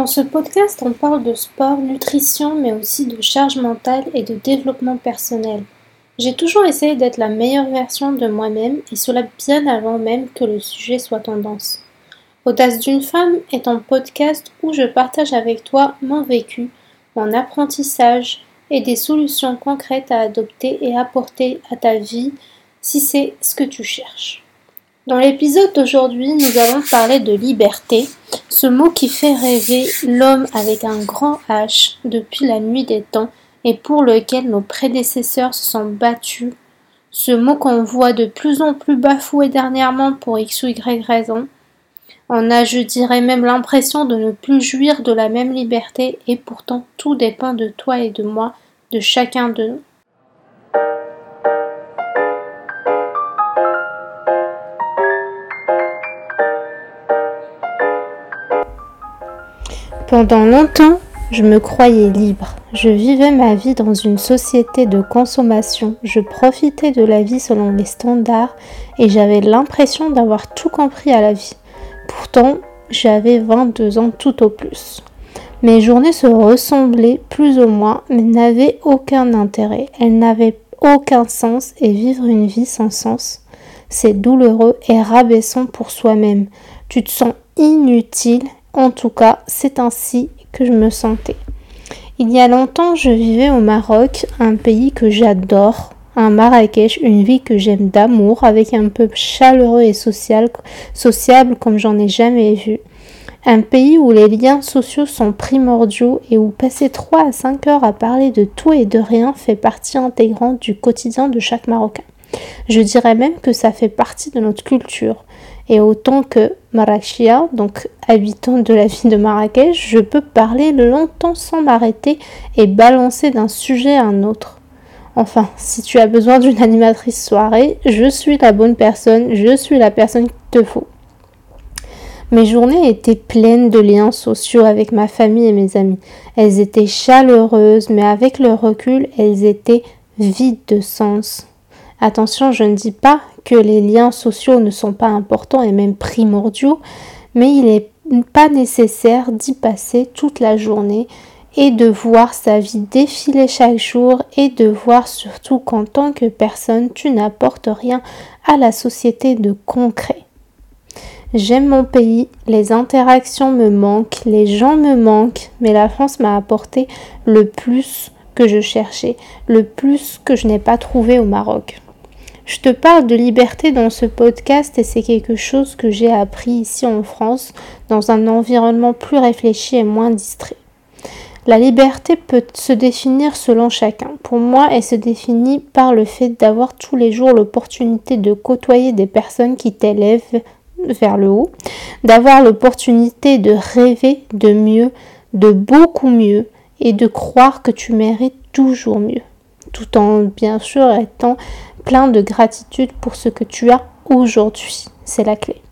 Dans ce podcast, on parle de sport, nutrition, mais aussi de charge mentale et de développement personnel. J'ai toujours essayé d'être la meilleure version de moi-même et cela bien avant même que le sujet soit tendance. Audace d'une femme est un podcast où je partage avec toi mon vécu, mon apprentissage et des solutions concrètes à adopter et apporter à ta vie si c'est ce que tu cherches. Dans l'épisode d'aujourd'hui, nous allons parler de liberté, ce mot qui fait rêver l'homme avec un grand H depuis la nuit des temps et pour lequel nos prédécesseurs se sont battus, ce mot qu'on voit de plus en plus bafoué dernièrement pour x ou y raison. On a, je dirais même, l'impression de ne plus jouir de la même liberté et pourtant tout dépend de toi et de moi, de chacun de nous. Pendant longtemps, je me croyais libre. Je vivais ma vie dans une société de consommation. Je profitais de la vie selon les standards et j'avais l'impression d'avoir tout compris à la vie. Pourtant, j'avais 22 ans tout au plus. Mes journées se ressemblaient plus ou moins, mais n'avaient aucun intérêt. Elles n'avaient aucun sens et vivre une vie sans sens, c'est douloureux et rabaissant pour soi-même. Tu te sens inutile en tout cas, c'est ainsi que je me sentais. Il y a longtemps, je vivais au Maroc, un pays que j'adore, un Marrakech, une vie que j'aime d'amour, avec un peuple chaleureux et social, sociable comme j'en ai jamais vu. Un pays où les liens sociaux sont primordiaux et où passer 3 à 5 heures à parler de tout et de rien fait partie intégrante du quotidien de chaque Marocain. Je dirais même que ça fait partie de notre culture. Et autant que Marrakechia, donc habitant de la ville de Marrakech, je peux parler longtemps sans m'arrêter et balancer d'un sujet à un autre. Enfin, si tu as besoin d'une animatrice soirée, je suis la bonne personne, je suis la personne qu'il te faut. Mes journées étaient pleines de liens sociaux avec ma famille et mes amis. Elles étaient chaleureuses, mais avec le recul, elles étaient vides de sens. Attention, je ne dis pas que les liens sociaux ne sont pas importants et même primordiaux, mais il n'est pas nécessaire d'y passer toute la journée et de voir sa vie défiler chaque jour et de voir surtout qu'en tant que personne, tu n'apportes rien à la société de concret. J'aime mon pays, les interactions me manquent, les gens me manquent, mais la France m'a apporté le plus que je cherchais, le plus que je n'ai pas trouvé au Maroc. Je te parle de liberté dans ce podcast et c'est quelque chose que j'ai appris ici en France dans un environnement plus réfléchi et moins distrait. La liberté peut se définir selon chacun. Pour moi, elle se définit par le fait d'avoir tous les jours l'opportunité de côtoyer des personnes qui t'élèvent vers le haut, d'avoir l'opportunité de rêver de mieux, de beaucoup mieux et de croire que tu mérites toujours mieux, tout en bien sûr étant plein de gratitude pour ce que tu as aujourd'hui. C'est la clé.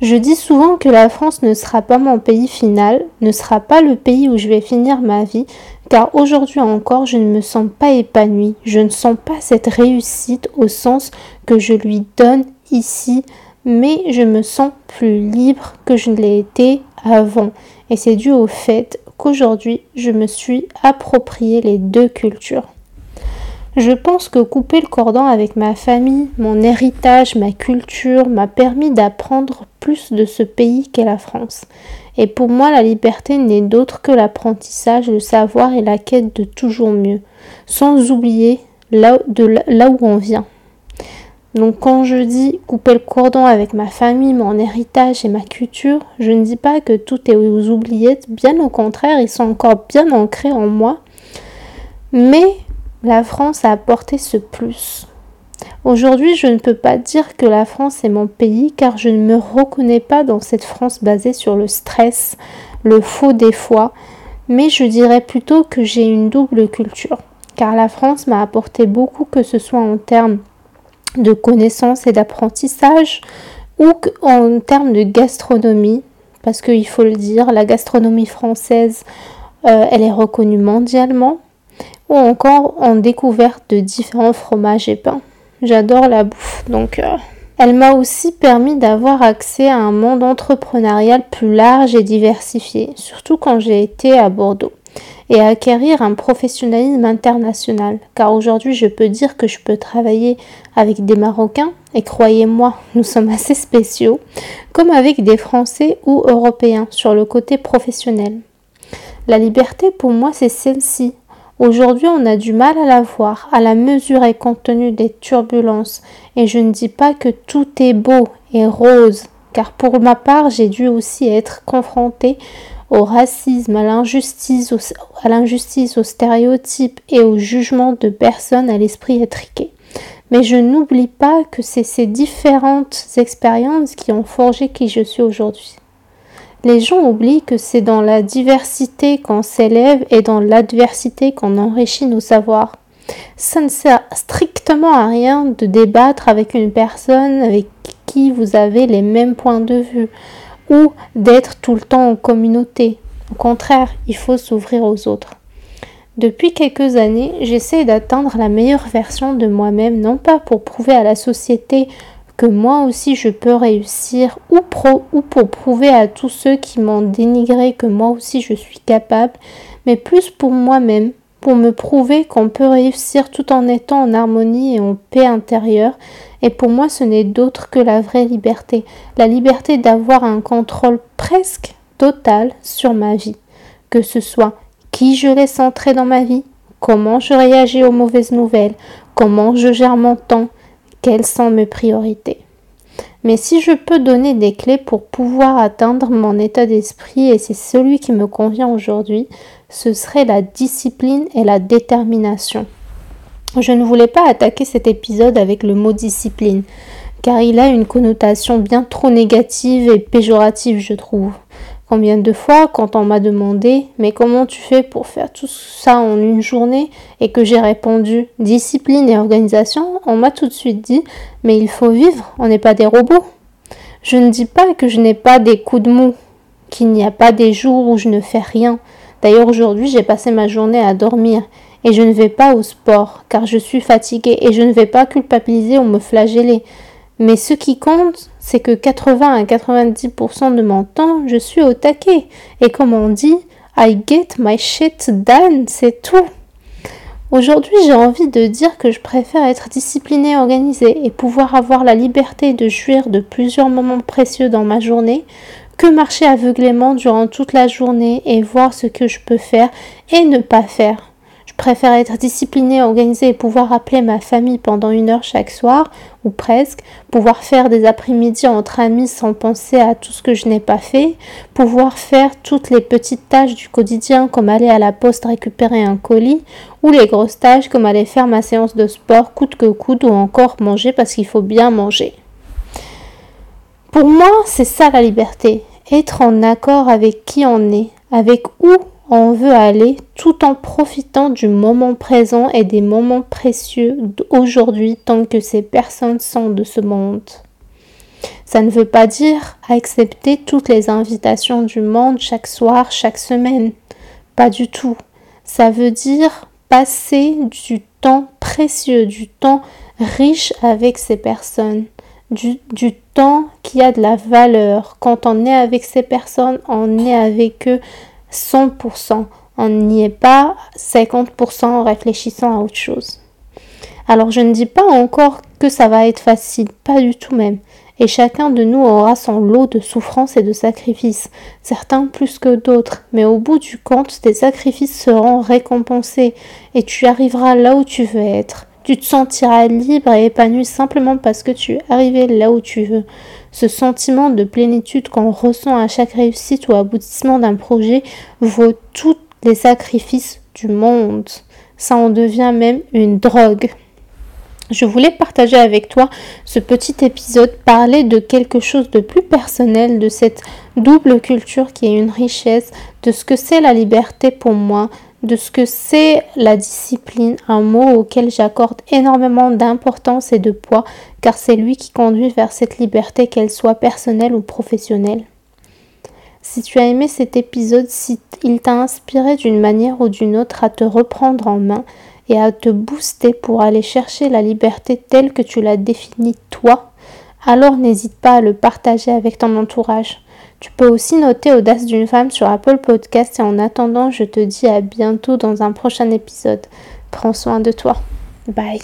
Je dis souvent que la France ne sera pas mon pays final, ne sera pas le pays où je vais finir ma vie, car aujourd'hui encore je ne me sens pas épanouie, je ne sens pas cette réussite au sens que je lui donne ici, mais je me sens plus libre que je ne l'ai été avant. Et c'est dû au fait qu'aujourd'hui je me suis approprié les deux cultures. Je pense que couper le cordon avec ma famille, mon héritage, ma culture m'a permis d'apprendre plus de ce pays qu'est la France. Et pour moi, la liberté n'est d'autre que l'apprentissage, le savoir et la quête de toujours mieux, sans oublier là, là où on vient. Donc quand je dis couper le cordon avec ma famille, mon héritage et ma culture, je ne dis pas que tout est aux oubliettes, bien au contraire, ils sont encore bien ancrés en moi. Mais la France a apporté ce plus. Aujourd'hui, je ne peux pas dire que la France est mon pays car je ne me reconnais pas dans cette France basée sur le stress, le faux des fois, mais je dirais plutôt que j'ai une double culture. Car la France m'a apporté beaucoup, que ce soit en termes de connaissances et d'apprentissage ou en termes de gastronomie, parce qu'il faut le dire, la gastronomie française, euh, elle est reconnue mondialement ou encore en découverte de différents fromages et pains. J'adore la bouffe, donc euh, Elle m'a aussi permis d'avoir accès à un monde entrepreneurial plus large et diversifié, surtout quand j'ai été à Bordeaux, et acquérir un professionnalisme international, car aujourd'hui je peux dire que je peux travailler avec des Marocains, et croyez-moi, nous sommes assez spéciaux, comme avec des Français ou Européens sur le côté professionnel. La liberté pour moi c'est celle-ci, Aujourd'hui, on a du mal à la voir, à la mesurer compte tenu des turbulences. Et je ne dis pas que tout est beau et rose, car pour ma part, j'ai dû aussi être confrontée au racisme, à l'injustice, à l'injustice, aux stéréotypes et au jugement de personnes à l'esprit étriqué. Mais je n'oublie pas que c'est ces différentes expériences qui ont forgé qui je suis aujourd'hui. Les gens oublient que c'est dans la diversité qu'on s'élève et dans l'adversité qu'on enrichit nos savoirs. Ça ne sert strictement à rien de débattre avec une personne avec qui vous avez les mêmes points de vue ou d'être tout le temps en communauté. Au contraire, il faut s'ouvrir aux autres. Depuis quelques années, j'essaie d'atteindre la meilleure version de moi-même, non pas pour prouver à la société que moi aussi je peux réussir ou, ou pour prouver à tous ceux qui m'ont dénigré que moi aussi je suis capable, mais plus pour moi-même, pour me prouver qu'on peut réussir tout en étant en harmonie et en paix intérieure. Et pour moi, ce n'est d'autre que la vraie liberté, la liberté d'avoir un contrôle presque total sur ma vie, que ce soit qui je laisse entrer dans ma vie, comment je réagis aux mauvaises nouvelles, comment je gère mon temps, quelles sont mes priorités. Mais si je peux donner des clés pour pouvoir atteindre mon état d'esprit, et c'est celui qui me convient aujourd'hui, ce serait la discipline et la détermination. Je ne voulais pas attaquer cet épisode avec le mot discipline, car il a une connotation bien trop négative et péjorative, je trouve. Combien de fois, quand on m'a demandé Mais comment tu fais pour faire tout ça en une journée? Et que j'ai répondu Discipline et organisation, on m'a tout de suite dit Mais il faut vivre, on n'est pas des robots. Je ne dis pas que je n'ai pas des coups de mou, qu'il n'y a pas des jours où je ne fais rien. D'ailleurs, aujourd'hui, j'ai passé ma journée à dormir et je ne vais pas au sport car je suis fatiguée et je ne vais pas culpabiliser ou me flageller. Mais ce qui compte, c'est que 80 à 90% de mon temps, je suis au taquet. Et comme on dit, I get my shit done, c'est tout. Aujourd'hui, j'ai envie de dire que je préfère être disciplinée, organisée et pouvoir avoir la liberté de jouir de plusieurs moments précieux dans ma journée que marcher aveuglément durant toute la journée et voir ce que je peux faire et ne pas faire préfère être disciplinée, organisée et pouvoir appeler ma famille pendant une heure chaque soir, ou presque, pouvoir faire des après-midi entre amis sans penser à tout ce que je n'ai pas fait, pouvoir faire toutes les petites tâches du quotidien comme aller à la poste récupérer un colis, ou les grosses tâches comme aller faire ma séance de sport coûte que coûte ou encore manger parce qu'il faut bien manger. Pour moi, c'est ça la liberté, être en accord avec qui on est, avec où on veut aller tout en profitant du moment présent et des moments précieux d'aujourd'hui tant que ces personnes sont de ce monde. Ça ne veut pas dire accepter toutes les invitations du monde chaque soir, chaque semaine. Pas du tout. Ça veut dire passer du temps précieux, du temps riche avec ces personnes, du, du, temps qui a de la valeur. Quand on est avec ces personnes, on est avec eux 100%. On n'y est pas 50% en réfléchissant à autre chose. Alors je ne dis pas encore que ça va être facile, pas du tout même. Et chacun de nous aura son lot de souffrances et de sacrifices, certains plus que d'autres, mais au bout du compte, tes sacrifices seront récompensés et tu arriveras là où tu veux être. Tu te sentiras libre et épanoui simplement parce que tu es arrivé là où tu veux. Ce sentiment de plénitude qu'on ressent à chaque réussite ou aboutissement d'un projet vaut tous les sacrifices du monde. Ça en devient même une drogue. Je voulais partager avec toi ce petit épisode, parler de quelque chose de plus personnel, de cette double culture qui est une richesse, de ce que c'est la liberté pour moi, de ce que c'est la discipline, un mot auquel j'accorde énormément d'importance et de poids, car c'est lui qui conduit vers cette liberté, qu'elle soit personnelle ou professionnelle. Si tu as aimé cet épisode, si il t'a inspiré d'une manière ou d'une autre à te reprendre en main et à te booster pour aller chercher la liberté telle que tu l'as définie toi, alors n'hésite pas à le partager avec ton entourage. Tu peux aussi noter Audace d'une femme sur Apple Podcast et en attendant, je te dis à bientôt dans un prochain épisode. Prends soin de toi. Bye.